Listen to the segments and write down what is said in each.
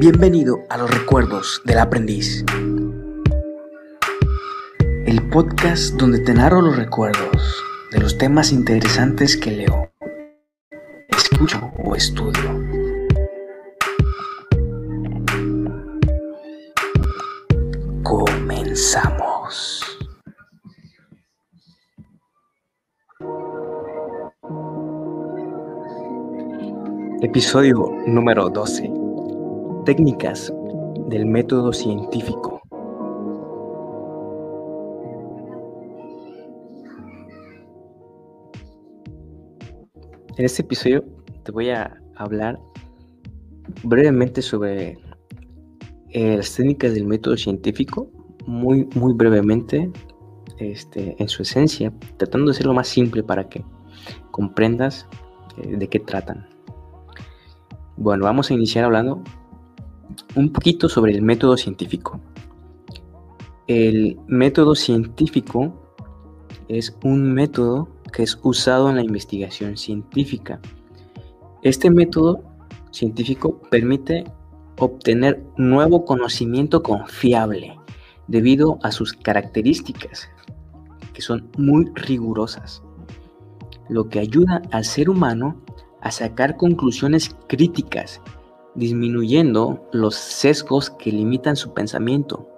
Bienvenido a los recuerdos del aprendiz. El podcast donde te narro los recuerdos de los temas interesantes que leo, escucho o estudio. Comenzamos. Episodio número 12. Técnicas del método científico. En este episodio te voy a hablar brevemente sobre eh, las técnicas del método científico, muy, muy brevemente, este, en su esencia, tratando de ser lo más simple para que comprendas eh, de qué tratan. Bueno, vamos a iniciar hablando un poquito sobre el método científico. El método científico es un método que es usado en la investigación científica. Este método científico permite obtener nuevo conocimiento confiable debido a sus características, que son muy rigurosas, lo que ayuda al ser humano a sacar conclusiones críticas, disminuyendo los sesgos que limitan su pensamiento.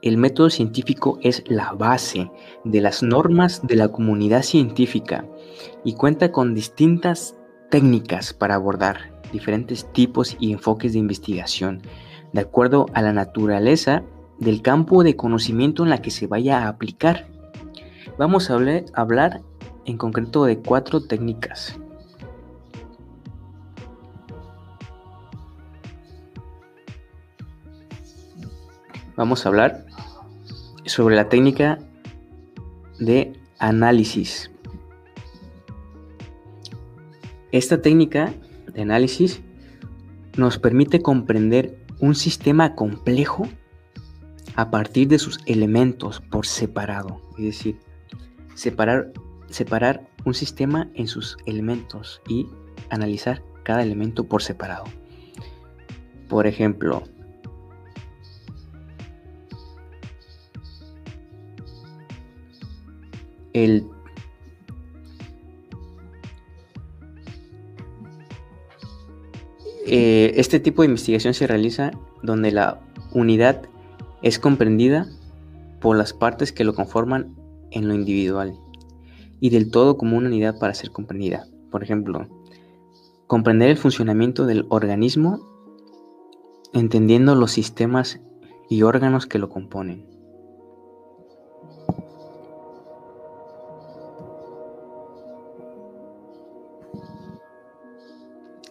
El método científico es la base de las normas de la comunidad científica y cuenta con distintas técnicas para abordar diferentes tipos y enfoques de investigación, de acuerdo a la naturaleza del campo de conocimiento en la que se vaya a aplicar. Vamos a hablar, en concreto de cuatro técnicas. Vamos a hablar sobre la técnica de análisis. Esta técnica de análisis nos permite comprender un sistema complejo a partir de sus elementos por separado, es decir, separar, separar un sistema en sus elementos y analizar cada elemento por separado. Por ejemplo, eh, este tipo de investigación se realiza donde la unidad es comprendida por las partes que lo conforman en lo individual y del todo como una unidad para ser comprendida. Por ejemplo, comprender el funcionamiento del organismo entendiendo los sistemas y órganos que lo componen.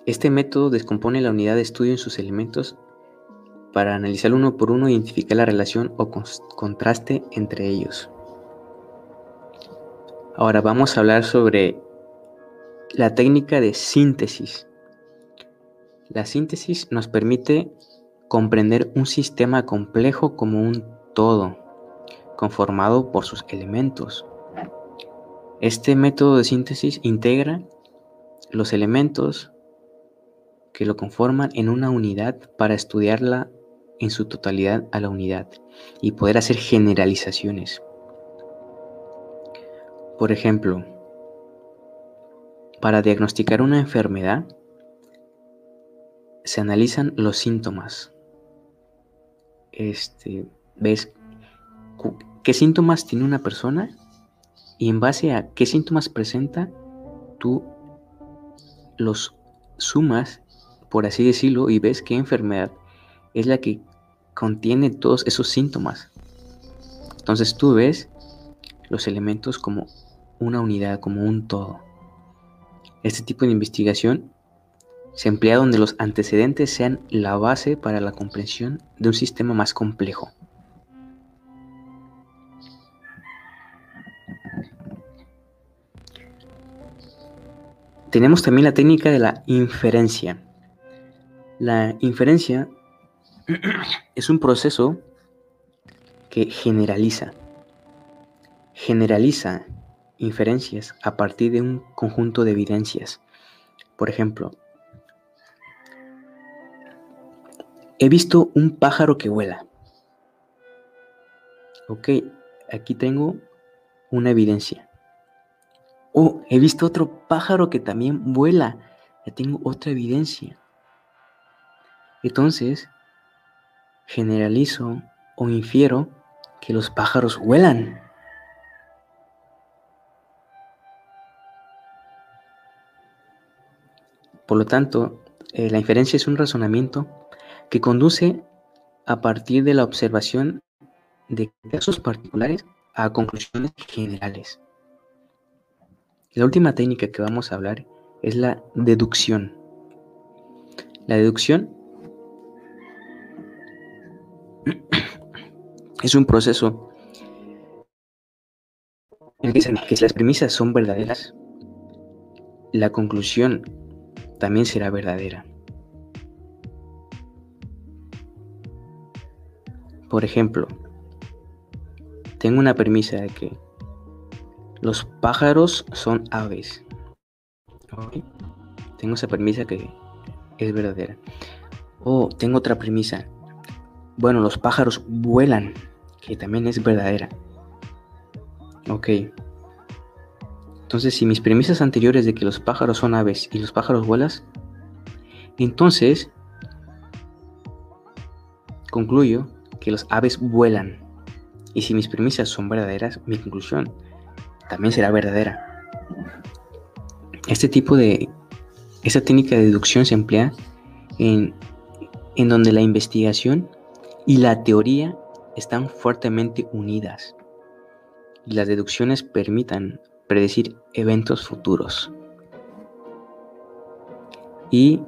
Este método descompone la unidad de estudio en sus elementos para analizar uno por uno e identificar la relación o contraste entre ellos. Ahora vamos a hablar sobre la técnica de síntesis. La síntesis nos permite comprender un sistema complejo como un todo, conformado por sus elementos. Este método de síntesis integra los elementos que lo conforman en una unidad para estudiarla en su totalidad a la unidad y poder hacer generalizaciones. Por ejemplo, para diagnosticar una enfermedad, se analizan los síntomas. Este, ves qué síntomas tiene una persona y en base a qué síntomas presenta, tú los sumas, por así decirlo, y ves qué enfermedad es la que contiene todos esos síntomas. Entonces tú ves los elementos como una unidad, como un todo. Este tipo de investigación se emplea donde los antecedentes sean la base para la comprensión de un sistema más complejo. Tenemos también la técnica de la inferencia. La inferencia es un proceso que generaliza. Generaliza inferencias a partir de un conjunto de evidencias Por ejemplo, he visto un pájaro que vuela. Ok, aquí tengo una evidencia. Oh, he visto otro pájaro que también vuela. Ya tengo otra evidencia. Entonces, generalizo o infiero que los pájaros vuelan. Por lo tanto, eh, la inferencia es un razonamiento que conduce a partir de la observación de casos particulares a conclusiones generales. La última técnica que vamos a hablar es la deducción. La deducción es un proceso en que si las premisas son verdaderas, la conclusión también será verdadera. Por ejemplo, tengo una premisa de que los pájaros son aves. Tengo esa premisa que es verdadera. O tengo otra premisa. Bueno, los pájaros vuelan, que también es verdadera. Ok. Entonces, si mis premisas anteriores de que los pájaros son aves y los pájaros vuelan, entonces concluyo que los aves vuelan. Y si mis premisas son verdaderas, mi conclusión también será verdadera. Este tipo de... Esta técnica de deducción se emplea en, en donde la investigación y la teoría están fuertemente unidas y las deducciones permitan predecir eventos futuros. Y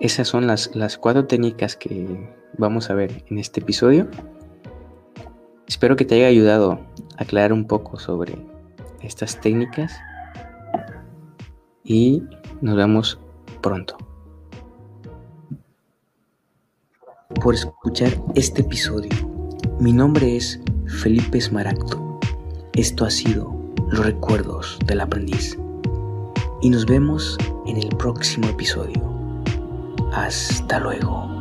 esas son las, las cuatro técnicas que vamos a ver en este episodio. Espero que te haya ayudado a aclarar un poco sobre estas técnicas y nos vemos pronto. Por escuchar este episodio. Mi nombre es Felipe Smaragdo. Esto ha sido Los Recuerdos del Aprendiz. Y nos vemos en el próximo episodio. Hasta luego.